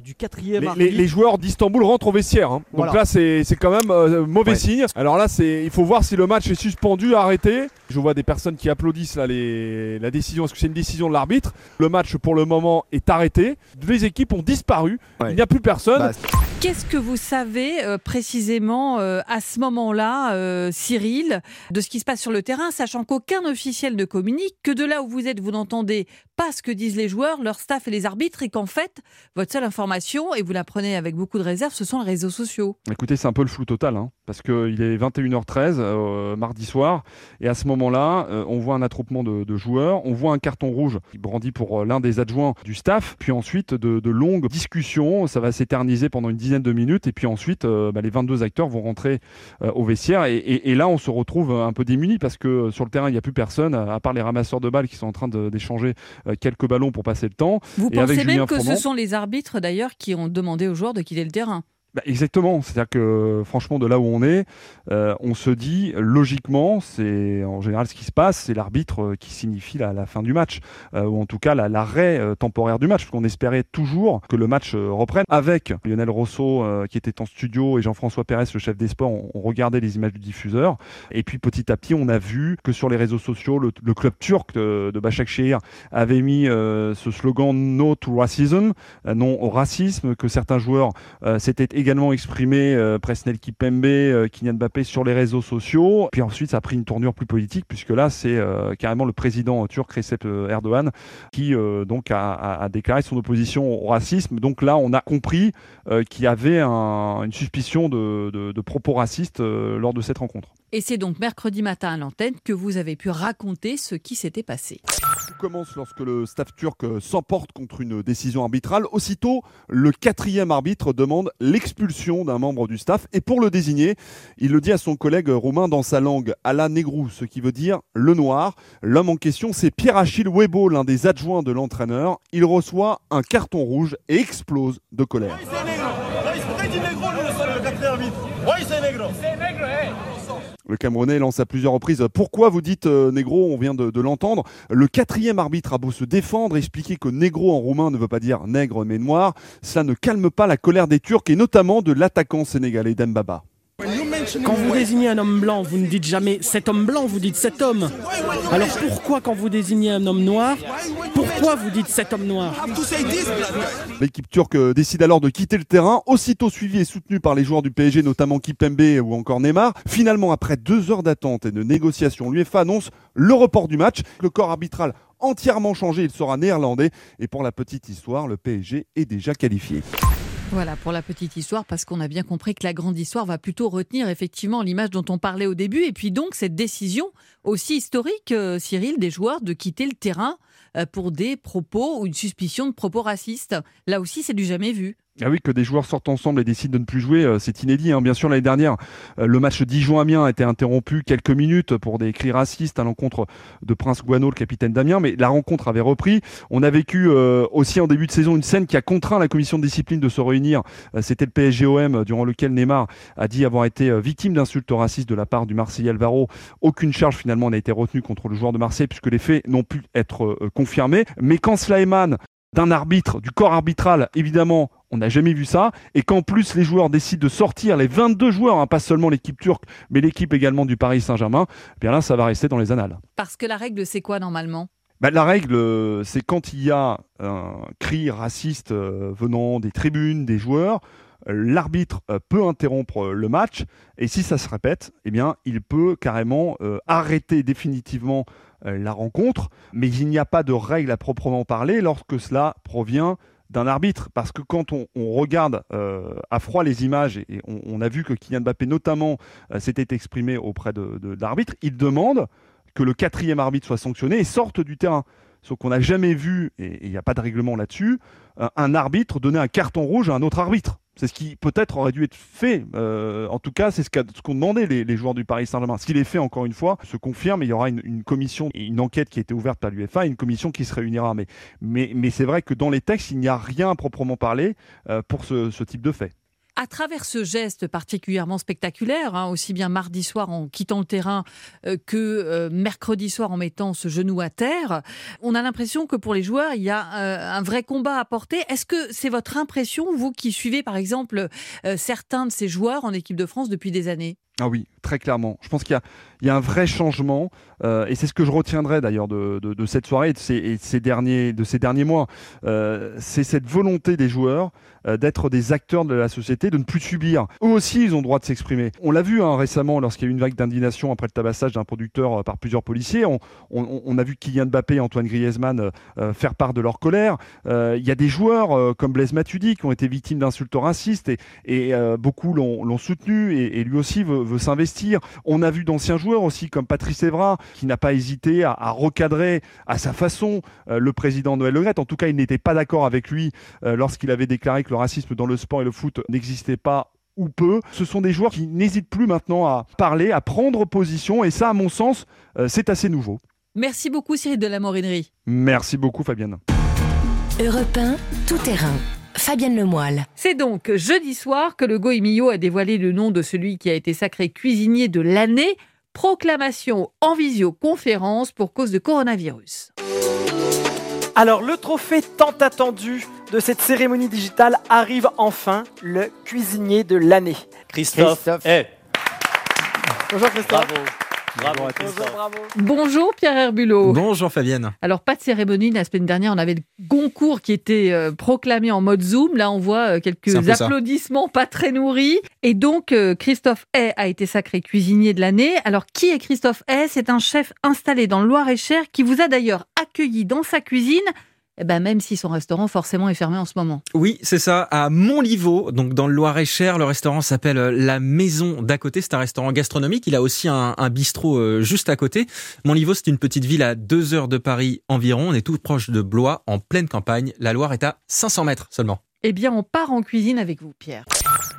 du quatrième les, les, joueurs d'Istanbul rentrent au vestiaire. Hein. Donc là, c'est quand même euh, mauvais signe. Alors là, il faut voir si le match est suspendu, arrêté. Je vois des personnes qui applaudissent là, les, la décision. Est-ce que c'est une décision de l'arbitre Le match, pour le moment, est arrêté. Les équipes ont disparu. Il n'y a plus personne. Bah, Qu'est-ce que vous savez euh, précisément à ce moment-là, Cyril, de ce qui se passe sur le terrain, sachant qu'aucun officiel ne communique, que de là où vous êtes, vous n'entendez pas ce que disent les joueurs, leur staff et les arbitres, et qu'en fait, votre seule information et vous la prenez avec beaucoup de réserve, ce sont les réseaux sociaux. Écoutez, c'est un peu le flou total, hein, parce qu'il est 21h13 euh, mardi soir, et à ce moment-là, euh, on voit un attroupement de, joueurs, on voit un carton rouge qui brandit pour euh, l'un des adjoints du staff, puis ensuite de, longues discussions, ça va s'éterniser pendant une dizaine de minutes, et puis ensuite, bah, les 22 acteurs vont rentrer au vestiaire, et, là, on se retrouve un peu démunis, parce que sur le terrain, il n'y a plus personne, à part les ramasseurs de balles qui sont en train d'échanger quelques ballons pour passer le temps. Vous pensez même que ce sont les arbitres d'ailleurs qui ont demandé aux joueurs de quitter le terrain? Bah, exactement, c'est-à-dire que franchement de là où on est, euh, on se dit logiquement, c'est en général ce qui se passe, c'est l'arbitre euh, qui signifie la, fin du match, euh, ou en tout cas l'arrêt temporaire du match, parce qu'on espérait toujours que le match reprenne. Avec Lionel Rosso qui était en studio et Jean-François Pérez, le chef des sports, on, regardait les images du diffuseur, et puis petit à petit on a vu que sur les réseaux sociaux, le, club turc de, de Başakşehir avait mis ce slogan No to Racism, non au racisme, que certains joueurs s'étaient également exprimé euh, Presnel Kipembe, euh, Kylian Mbappé sur les réseaux sociaux. Puis ensuite, ça a pris une tournure plus politique, puisque là, c'est euh, carrément le président turc Recep Erdogan qui donc a, déclaré son opposition au racisme. Donc là, on a compris qu'il y avait une suspicion de propos racistes lors de cette rencontre. Et c'est donc mercredi matin à l'antenne que vous avez pu raconter ce qui s'était passé. Commence lorsque le staff turc s'emporte contre une décision arbitrale. Aussitôt, le quatrième arbitre demande l'expulsion d'un membre du staff. Et pour le désigner, il le dit à son collègue roumain dans sa langue, Ala Negru, ce qui veut dire le noir. L'homme en question, c'est Pierre-Achille Webo, l'un des adjoints de l'entraîneur. Il reçoit un carton rouge et explose de colère. Le Camerounais lance à plusieurs reprises Pourquoi vous dites euh, négro On vient de, de l'entendre. Le quatrième arbitre a beau se défendre, expliquer que négro en roumain ne veut pas dire nègre mais noir, cela ne calme pas la colère des Turcs et notamment de l'attaquant sénégalais Dembaba. Quand vous désignez un homme blanc, vous ne dites jamais cet homme blanc, vous dites cet homme. Alors pourquoi quand vous désignez un homme noir, pourquoi vous dites cet homme noir? L'équipe turque euh, décide alors de quitter le terrain, aussitôt suivi et soutenu par les joueurs du PSG, notamment Kipembe ou encore Neymar. Finalement, après deux heures d'attente et de négociations, l'UEFA annonce le report du match. Le corps arbitral entièrement changé, il sera néerlandais. Et pour la petite histoire, le PSG est déjà qualifié. Voilà pour la petite histoire, parce qu'on a bien compris que la grande histoire va plutôt retenir effectivement l'image dont on parlait au début, et puis donc cette décision aussi historique, euh, Cyril, des joueurs de quitter le terrain euh, pour des propos ou une suspicion de propos racistes. Là aussi, c'est du jamais vu. Ah oui, que des joueurs sortent ensemble et décident de ne plus jouer, euh, c'est inédit. Hein. Bien sûr, l'année dernière, euh, le match Dijon-Amiens a été interrompu quelques minutes pour des cris racistes à l'encontre de Prince Guano, le capitaine d'Amiens, mais la rencontre avait repris. On a vécu euh, aussi en début de saison une scène qui a contraint la commission de discipline de se réunir. C'était le PSGOM, durant lequel Neymar a dit avoir été victime d'insultes racistes de la part du Marseillais Alvaro. Aucune charge finalement n'a été retenue contre le joueur de Marseille puisque les faits n'ont pu être confirmés. Mais quand cela émane d'un arbitre, du corps arbitral, évidemment, on n'a jamais vu ça. Et qu'en plus, les joueurs décident de sortir, les 22 joueurs, hein, pas seulement l'équipe turque, mais l'équipe également du Paris Saint-Germain, eh bien là, ça va rester dans les annales. Parce que la règle, c'est quoi normalement? Bah, la règle, euh, c'est quand il y a un cri raciste euh, venant des tribunes, des joueurs, l'arbitre euh, peut interrompre le match et si ça se répète, eh bien, il peut carrément arrêter définitivement la rencontre, mais il n'y a pas de règle à proprement parler lorsque cela provient d'un arbitre, parce que quand on, regarde euh, à froid les images, et, on, a vu que Kylian Mbappé notamment euh, s'était exprimé auprès de, l'arbitre, il demande que le quatrième arbitre soit sanctionné et sorte du terrain. Sauf qu'on n'a jamais vu, et il n'y a pas de règlement là-dessus, un arbitre donner un carton rouge à un autre arbitre. C'est ce qui peut-être aurait dû être fait. Euh, en tout cas, c'est ce qu'ont demandé les, joueurs du Paris Saint-Germain. Ce qu'il est fait, encore une fois, se confirme. Il y aura une, commission une enquête qui a été ouverte par l'UEFA une commission qui se réunira. Mais c'est vrai que dans les textes, il n'y a rien à proprement parler euh, pour ce type de fait à travers ce geste particulièrement spectaculaire, hein, aussi bien mardi soir en quittant le terrain euh, que euh, mercredi soir en mettant ce genou à terre, on a l'impression que pour les joueurs, il y a euh, un vrai combat à porter. Est-ce que c'est votre impression, vous qui suivez par exemple certains de ces joueurs en équipe de France depuis des années? Ah oui, très clairement. Je pense qu'il y, a un vrai changement, euh, et c'est ce que je retiendrai d'ailleurs de, cette soirée et de ces, derniers, mois. Euh, c'est cette volonté des joueurs euh, d'être des acteurs de la société, de ne plus subir. Eux aussi, ils ont le droit de s'exprimer. On l'a vu hein, récemment lorsqu'il y a eu une vague d'indignation après le tabassage d'un producteur par plusieurs policiers. On, a vu Kylian Mbappé et Antoine Griezmann faire part de leur colère. Il y a des joueurs comme Blaise Matuidi qui ont été victimes d'insultes racistes et, beaucoup l'ont soutenu et lui aussi veut veut s'investir. On a vu d'anciens joueurs aussi comme Patrice Evra qui n'a pas hésité à, recadrer à sa façon euh, le président Noël Le En tout cas, il n'était pas d'accord avec lui euh, lorsqu'il avait déclaré que le racisme dans le sport et le foot n'existait pas ou peu. Ce sont des joueurs qui n'hésitent plus maintenant à parler, à prendre position et ça, à mon sens, euh, c'est assez nouveau. Merci beaucoup Cyril de la Morinerie. Merci beaucoup Fabienne. Europe tout terrain. Fabienne Lemoyle. C'est donc jeudi soir que le Goemio a dévoilé le nom de celui qui a été sacré cuisinier de l'année. Proclamation en visioconférence pour cause de coronavirus. Alors le trophée tant attendu de cette cérémonie digitale arrive enfin, le cuisinier de l'année. Christophe. Christophe. Bonjour Christophe. Bravo. Bravo, Bonjour Pierre Herbulot. Bonjour Fabienne. Alors pas de cérémonie, la semaine dernière on avait le Goncourt qui était euh, proclamé en mode Zoom. Là on voit euh, quelques applaudissements pas très nourris. Et donc euh, Christophe Hay a été sacré cuisinier de l'année. Alors qui est Christophe Hay? C'est un chef installé dans le Loir-et-Cher qui vous a d'ailleurs accueilli dans sa cuisine eh ben, même si son restaurant forcément est fermé en ce moment. Oui, c'est ça. À Montlivaud, donc dans le Loir-et-Cher, le restaurant s'appelle euh, La Maison d'à côté. C'est un restaurant gastronomique. Il a aussi un, bistrot euh, juste à côté. Montlivaud, c'est une petite ville à deux heures de Paris environ. On est tout proche de Blois, en pleine campagne. La Loire est à 500 mètres seulement. Eh bien, on part en cuisine avec vous, Pierre.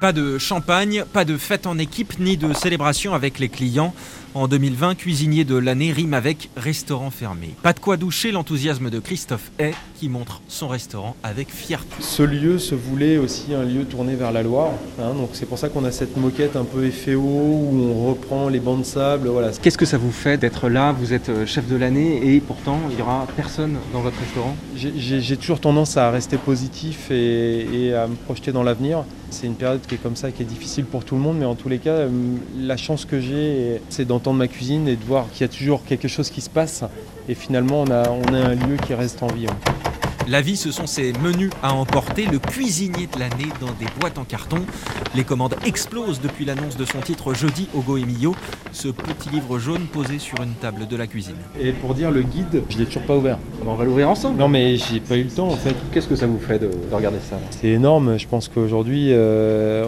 Pas de champagne, pas de fête en équipe, ni de célébration avec les clients. En 2020, cuisinier de l'année rime avec restaurant fermé. Pas de quoi doucher l'enthousiasme de Christophe Hay qui montre son restaurant avec fierté. Ce lieu se voulait aussi un lieu tourné vers la Loire. Hein, donc c'est pour ça qu'on a cette moquette un peu FEO où on reprend les bancs de sable. Voilà. Qu'est-ce que ça vous fait d'être là? Vous êtes euh, chef de l'année et pourtant il n'y aura personne dans votre restaurant? J'ai toujours tendance à rester positif et, et à me projeter dans l'avenir. C'est une période qui est comme ça, qui est difficile pour tout le monde, mais en tous les cas, euh, la chance que j'ai, c'est d'entendre ma cuisine et de voir qu'il y a toujours quelque chose qui se passe. Et finalement, on a, on a un lieu qui reste en vie. La vie, ce sont ces menus à emporter, le cuisinier de l'année dans des boîtes en carton. Les commandes explosent depuis l'annonce de son titre jeudi au Goemio, ce petit livre jaune posé sur une table de la cuisine. Et pour dire le guide, je l'ai toujours pas ouvert. On va l'ouvrir ensemble. Non mais j'ai pas eu le temps en fait. Qu'est-ce que ça vous fait de, regarder ça C'est énorme. Je pense qu'aujourd'hui, euh,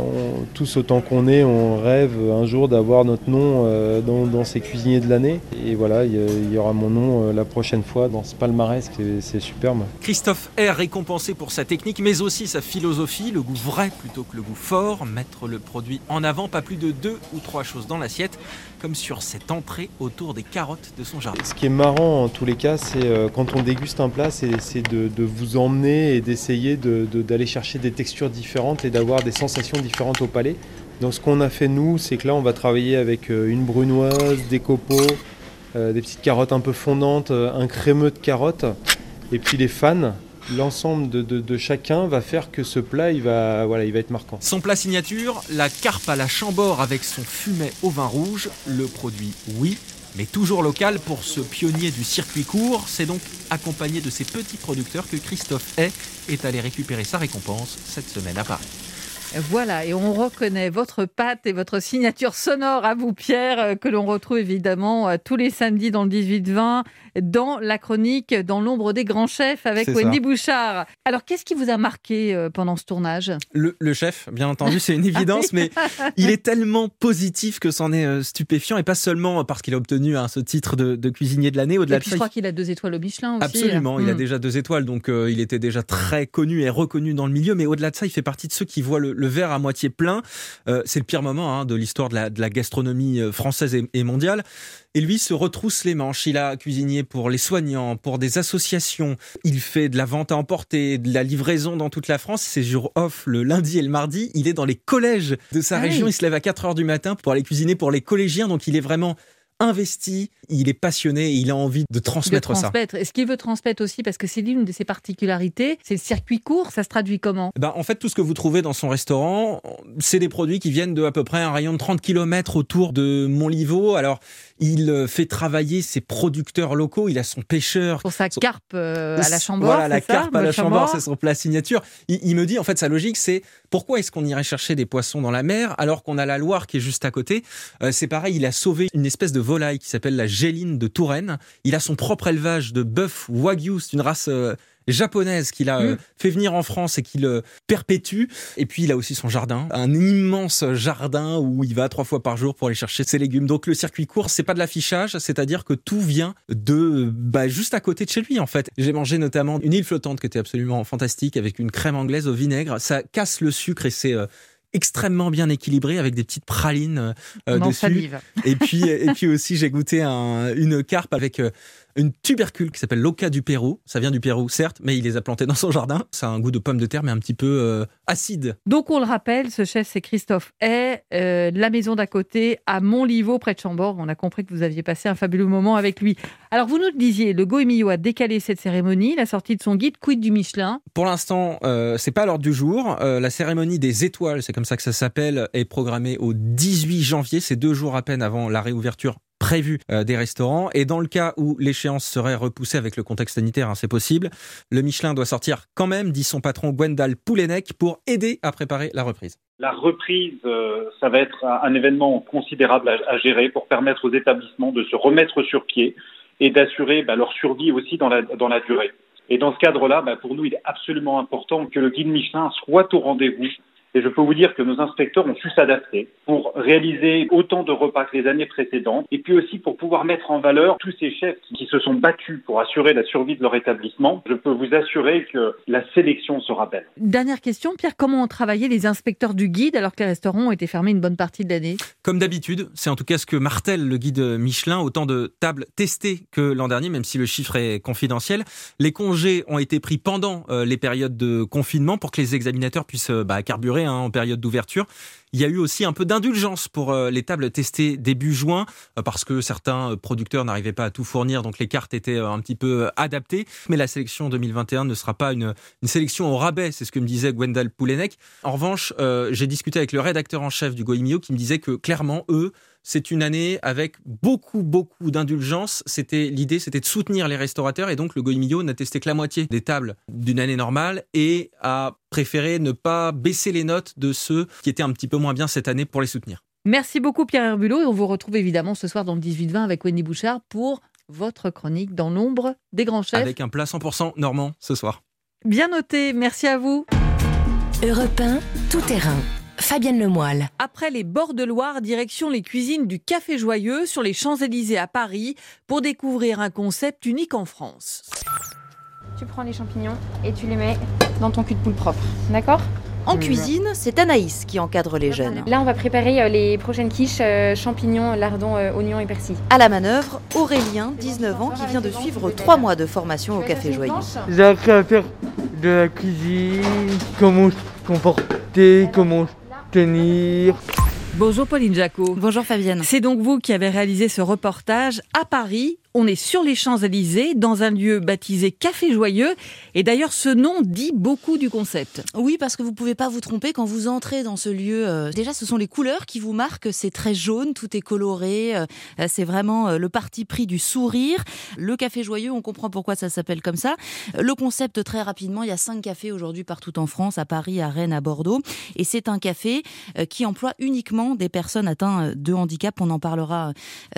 tous autant qu'on est, on rêve un jour d'avoir notre nom euh, dans, ces cuisiniers de l'année. Et voilà, il y, aura mon nom euh, la prochaine fois dans ce palmarès. C'est superbe. Christophe est récompensé pour sa technique, mais aussi sa philosophie, le goût vrai plutôt que le goût fort, mettre le produit en avant, pas plus de deux ou trois choses dans l'assiette, comme sur cette entrée autour des carottes de son jardin. Ce qui est marrant en tous les cas, c'est euh, quand on déguste un plat, c'est de, vous emmener et d'essayer d'aller chercher des textures différentes et d'avoir des sensations différentes au palais. Donc ce qu'on a fait nous, c'est que là on va travailler avec euh, une brunoise, des copeaux, euh, des petites carottes un peu fondantes, un crémeux de carottes. Et puis les fans, l'ensemble de, chacun va faire que ce plat il va, voilà, il va être marquant. Son plat signature, la carpe à la chambord avec son fumet au vin rouge, le produit oui, mais toujours local pour ce pionnier du circuit court. C'est donc accompagné de ces petits producteurs que Christophe Hay est allé récupérer sa récompense cette semaine à Paris. Voilà, et on reconnaît votre patte et votre signature sonore à vous, Pierre, euh, que l'on retrouve évidemment euh, tous les samedis dans le 18-20, dans la chronique Dans l'ombre des grands chefs avec Wendy Bouchard. Alors, qu'est-ce qui vous a marqué euh, pendant ce tournage? Le, chef, bien entendu, c'est une évidence, mais il est tellement positif que c'en est stupéfiant, et pas seulement parce qu'il a obtenu hein, ce titre de, cuisinier de l'année. Au-delà de je crois qu'il a deux étoiles au Michelin aussi. Absolument, il a hmm. déjà deux étoiles, donc il était déjà très connu et reconnu dans le milieu, mais au-delà de ça, il fait partie de ceux qui voient le le verre à moitié plein. Euh, c'est le pire moment hein, de l'histoire de la, gastronomie euh, française et, mondiale. Et lui se retrousse les manches. Il a cuisiné pour les soignants, pour des associations. Il fait de la vente à emporter, de la livraison dans toute la France. Ses jours off le lundi et le mardi. Il est dans les collèges de sa ah région. Il se lève à 4 heures du matin pour aller cuisiner pour les collégiens. Donc il est vraiment investi, il est passionné, il a envie de transmettre, de transmettre. ça. Et ce qu'il veut transmettre aussi, parce que c'est l'une de ses particularités, c'est le circuit court. Ça se traduit comment? Ben, En fait, tout ce que vous trouvez dans son restaurant, c'est des produits qui viennent de à peu près un rayon de 30 km autour de Montlivaud. Alors, il euh, fait travailler ses producteurs locaux. Il a son pêcheur. Pour sa carpe euh, à la chambord. Voilà, la carpe à la chambord, c'est son plat signature. Il, me dit, en fait, sa logique, c'est pourquoi est-ce qu'on irait chercher des poissons dans la mer alors qu'on a la Loire qui est juste à côté? Euh, C'est pareil, il a sauvé une espèce de volaille qui s'appelle la géline de Touraine. Il a son propre élevage de bœuf wagyu, c'est une race japonaise qu'il a euh, mm. fait venir en France et qu'il euh, perpétue. Et puis il a aussi son jardin, un immense jardin où il va trois fois par jour pour aller chercher ses légumes. Donc le circuit court, c'est pas de l'affichage, c'est-à-dire que tout vient de bah, juste à côté de chez lui en fait. J'ai mangé notamment une île flottante qui était absolument fantastique avec une crème anglaise au vinaigre. Ça casse le sucre et c'est euh, extrêmement bien équilibré avec des petites pralines dessus. Et puis et puis aussi j'ai goûté une carpe avec une tubercule qui s'appelle l'oca du Pérou. Ça vient du Pérou, certes, mais il les a plantés dans son jardin. Ça a un goût de pomme de terre, mais un petit peu euh, acide. Donc, on le rappelle, ce chef, c'est Christophe Hay, euh, la maison d'à côté, à Montlivaud, près de Chambord. On a compris que vous aviez passé un fabuleux moment avec lui. Alors, vous nous le disiez, le Goemio a décalé cette cérémonie, la sortie de son guide Quid du Michelin? Pour l'instant, euh, c'est pas l'ordre du jour. Euh, la cérémonie des étoiles, c'est comme ça que ça s'appelle, est programmée au 18 janvier. C'est deux jours à peine avant la réouverture prévu euh, des restaurants. Et dans le cas où l'échéance serait repoussée avec le contexte sanitaire, hein, c'est possible, le Michelin doit sortir quand même, dit son patron Gwendal Poulenec, pour aider à préparer la reprise. La reprise, euh, ça va être un, événement considérable à, gérer pour permettre aux établissements de se remettre sur pied et d'assurer bah, leur survie aussi dans la, durée. Et dans ce cadre-là, bah, pour nous, il est absolument important que le guide Michelin soit au rendez-vous Et je peux vous dire que nos inspecteurs ont su s'adapter pour réaliser autant de repas que les années précédentes et puis aussi pour pouvoir mettre en valeur tous ces chefs qui se sont battus pour assurer la survie de leur établissement. Je peux vous assurer que la sélection sera belle. Dernière question, Pierre, comment ont travaillé les inspecteurs du guide alors que les restaurants ont été fermés une bonne partie de l'année? Comme d'habitude, c'est en tout cas ce que martèle le guide Michelin, autant de tables testées que l'an dernier, même si le chiffre est confidentiel. Les congés ont été pris pendant euh, les périodes de confinement pour que les examinateurs puissent euh, bah, carburer Hein, en période d'ouverture. Il y a eu aussi un peu d'indulgence pour euh, les tables testées début juin, euh, parce que certains euh, producteurs n'arrivaient pas à tout fournir, donc les cartes étaient un petit peu adaptées. Mais la sélection 2021 ne sera pas une, sélection au rabais, c'est ce que me disait Gwendal Poulenec. En revanche, j'ai discuté avec le rédacteur en chef du Goemio qui me disait que clairement, eux, c'est une année avec beaucoup, beaucoup d'indulgence. C'était l'idée, c'était de soutenir les restaurateurs et donc le Goemio n'a testé que la moitié des tables d'une année normale et a préféré ne pas baisser les notes de ceux qui étaient un petit peu moins bien cette année pour les soutenir. Merci beaucoup Pierre Herbulot et on vous retrouve évidemment ce soir dans le 18-20 avec Wendy Bouchard pour votre chronique dans l'ombre des grands chefs. Avec un plat 100% normand ce soir. Bien noté, merci à vous. Europe 1, tout terrain. Fabienne Lemoyle. Après les bords de Loire, direction les cuisines du Café Joyeux sur les Champs-Élysées à Paris pour découvrir un concept unique en France. Tu prends les champignons et tu les mets dans ton cul de poule propre, d'accord? En cuisine, c'est Anaïs qui encadre les jeunes. Là, on va préparer euh, les prochaines quiches euh, champignons, lardons, euh, oignons et persil. À la manœuvre, Aurélien, 19 ans, qui vient de suivre 3 mois de formation au Café Joyeux. J'ai appris à faire de la cuisine, comment se comporter, comment tenir. Bonjour Pauline Jacot. Bonjour Fabienne. C'est donc vous qui avez réalisé ce reportage à Paris on est sur les Champs-Élysées, dans un lieu baptisé Café Joyeux. Et d'ailleurs, ce nom dit beaucoup du concept. Oui, parce que vous pouvez pas vous tromper quand vous entrez dans ce lieu. Euh, déjà, ce sont les couleurs qui vous marquent. C'est très jaune, tout est coloré. Euh, c'est vraiment euh, le parti pris du sourire. Le Café Joyeux, on comprend pourquoi ça s'appelle comme ça. Le concept, très rapidement, il y a cinq cafés aujourd'hui partout en France, à Paris, à Rennes, à Bordeaux. Et c'est un café qui emploie uniquement des personnes atteintes de handicap. On en parlera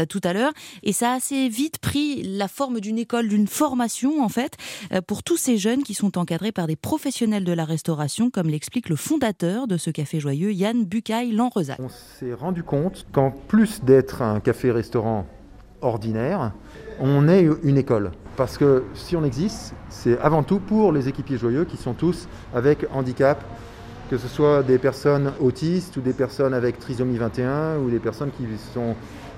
tout à l'heure. Et ça a assez vite pris la forme d'une école, d'une formation en fait, euh, pour tous ces jeunes qui sont encadrés par des professionnels de la restauration, comme l'explique le fondateur de ce café joyeux, Yann Bucaille Lanrezac. On s'est rendu compte qu'en plus d'être un café-restaurant ordinaire, on est une école. Parce que si on existe, c'est avant tout pour les équipiers joyeux qui sont tous avec handicap, que ce soit des personnes autistes ou des personnes avec trisomie 21 ou des personnes qui sont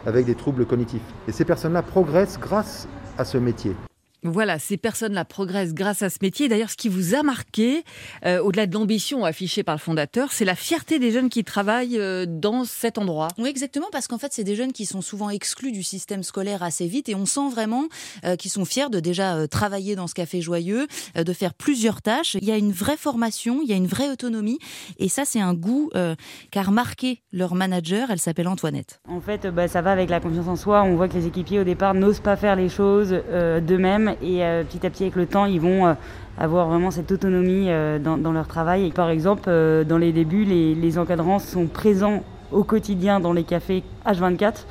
avec des troubles cognitifs. Et ces personnes-là progressent grâce à ce métier. Voilà, ces personnes-là progressent grâce à ce métier. D'ailleurs, ce qui vous a marqué, euh, au-delà de l'ambition affichée par le fondateur, c'est la fierté des jeunes qui travaillent euh, dans cet endroit. Oui, exactement, parce qu'en fait, c'est des jeunes qui sont souvent exclus du système scolaire assez vite et on sent vraiment euh, qu'ils sont fiers de déjà travailler dans ce café joyeux, de faire plusieurs tâches. Il y a une vraie formation, il y a une vraie autonomie et ça, c'est un goût qu'a remarqué leur manager, elle s'appelle Antoinette. En fait, bah, ça va avec la confiance en soi. On voit que les équipiers, au départ, n'osent pas faire les choses d'eux-mêmes et euh, petit à petit avec le temps ils vont euh, avoir vraiment cette autonomie euh, dans, leur travail. par exemple, dans les débuts, les, les encadrants sont présents au quotidien dans les cafés H24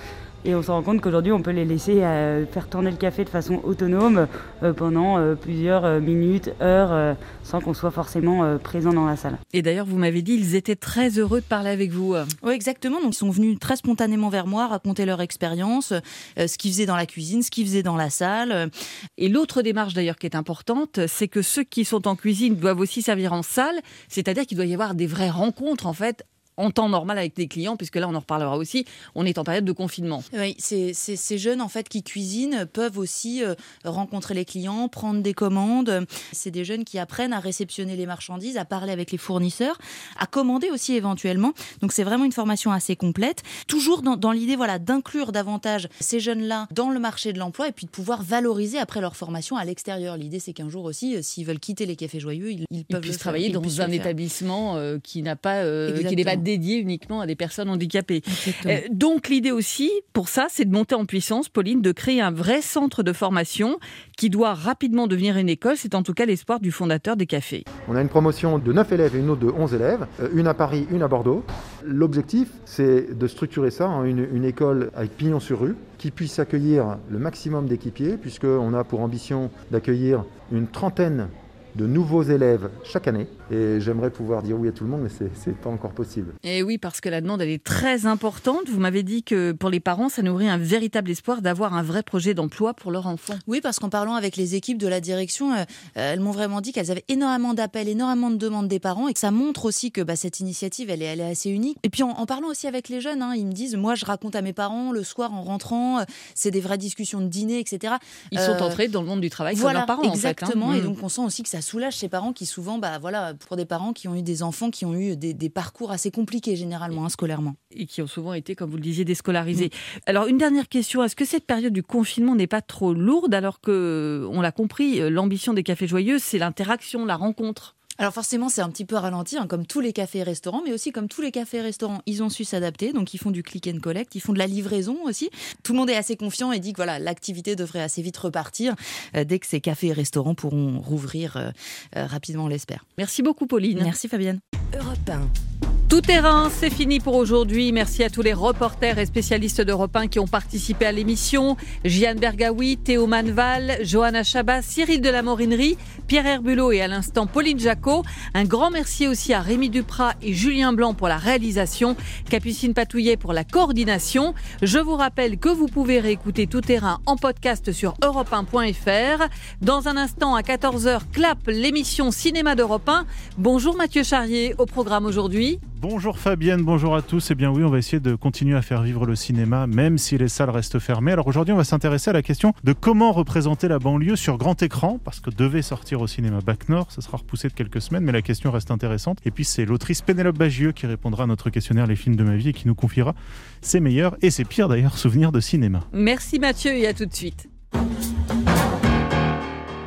et on se rend compte qu'aujourd'hui, on peut les laisser euh, faire tourner le café de façon autonome euh, pendant euh, plusieurs minutes, heures, sans qu'on soit forcément présent dans la salle. Et d'ailleurs, vous m'avez dit, ils étaient très heureux de parler avec vous. Oui, exactement. Donc, ils sont venus très spontanément vers moi, raconter leur expérience, ce qu'ils faisaient dans la cuisine, ce qu'ils faisaient dans la salle. Et l'autre démarche d'ailleurs qui est importante, c'est que ceux qui sont en cuisine doivent aussi servir en salle, c'est-à-dire qu'il doit y avoir des vraies rencontres en fait en temps normal avec des clients, puisque là on en reparlera aussi, on est en période de confinement. Oui, ces jeunes en fait qui cuisinent peuvent aussi euh, rencontrer les clients, prendre des commandes. C'est des jeunes qui apprennent à réceptionner les marchandises, à parler avec les fournisseurs, à commander aussi éventuellement. Donc c'est vraiment une formation assez complète, toujours dans, l'idée voilà d'inclure davantage ces jeunes-là dans le marché de l'emploi et puis de pouvoir valoriser après leur formation à l'extérieur. L'idée c'est qu'un jour aussi, euh, s'ils veulent quitter les cafés joyeux, ils, peuvent travailler dans un établissement euh, qui n'a pas, qui n'est pas dédié uniquement à des personnes handicapées. Euh, donc l'idée aussi, pour ça, c'est de monter en puissance, Pauline, de créer un vrai centre de formation qui doit rapidement devenir une école. C'est en tout cas l'espoir du fondateur des cafés. On a une promotion de 9 élèves et une autre de 11 élèves, euh, une à Paris, une à Bordeaux. L'objectif, c'est de structurer ça en une, une école avec pignon sur rue qui puisse accueillir le maximum d'équipiers, puisqu'on a pour ambition d'accueillir une trentaine de nouveaux élèves chaque année. Et j'aimerais pouvoir dire oui à tout le monde, mais c'est n'est pas encore possible. Et oui, parce que la demande, elle est très importante. Vous m'avez dit que pour les parents, ça nourrit un véritable espoir d'avoir un vrai projet d'emploi pour leur enfant. Oui, parce qu'en parlant avec les équipes de la direction, euh, elles m'ont vraiment dit qu'elles avaient énormément d'appels, énormément de demandes des parents et que ça montre aussi que bah, cette initiative, elle est, elle est assez unique. Et puis en, parlant aussi avec les jeunes, hein, ils me disent, moi je raconte à mes parents le soir en rentrant, euh, c'est des vraies discussions de dîner, etc. Ils sont euh, entrés dans le monde du travail voilà, comme leurs parents. Hein. Exactement. Et mm. donc on sent aussi que ça soulage ces parents qui souvent, bah voilà, pour des parents qui ont eu des enfants qui ont eu des, parcours assez compliqués généralement hein, scolairement. Et qui ont souvent été, comme vous le disiez, déscolarisés. Mm. Alors une dernière question, est-ce que cette période du confinement n'est pas trop lourde alors que, on l'a compris, euh, l'ambition des cafés joyeux, c'est l'interaction, la rencontre? Alors forcément, c'est un petit peu ralenti, hein, comme tous les cafés et restaurants, mais aussi comme tous les cafés et restaurants, ils ont su s'adapter, donc ils font du click and collect, ils font de la livraison aussi. Tout le monde est assez confiant et dit que voilà, l'activité devrait assez vite repartir euh, dès que ces cafés et restaurants pourront rouvrir euh, euh, rapidement, on l'espère. Merci beaucoup, Pauline. Merci, Fabienne. Europe tout terrain, c'est fini pour aujourd'hui. Merci à tous les reporters et spécialistes d'Europe 1 qui ont participé à l'émission. Jeanne Bergaoui, Théo Manval, Johanna Chabat, Cyril de la Morinerie, Pierre Herbulot et à l'instant Pauline Jacot. Un grand merci aussi à Rémi Duprat et Julien Blanc pour la réalisation, Capucine Patouillet pour la coordination. Je vous rappelle que vous pouvez réécouter Tout terrain en podcast sur europe1.fr. Dans un instant à 14h, clap l'émission Cinéma d'Europe 1. Bonjour Mathieu Charrier au programme aujourd'hui. Bonjour Fabienne, bonjour à tous. Eh bien oui, on va essayer de continuer à faire vivre le cinéma, même si les salles restent fermées. Alors aujourd'hui, on va s'intéresser à la question de comment représenter la banlieue sur grand écran, parce que devait sortir au cinéma Bac Nord, ça sera repoussé de quelques semaines, mais la question reste intéressante. Et puis c'est l'autrice Pénélope Bagieux qui répondra à notre questionnaire Les films de ma vie et qui nous confiera ses meilleurs et ses pires d'ailleurs souvenirs de cinéma. Merci Mathieu et à tout de suite.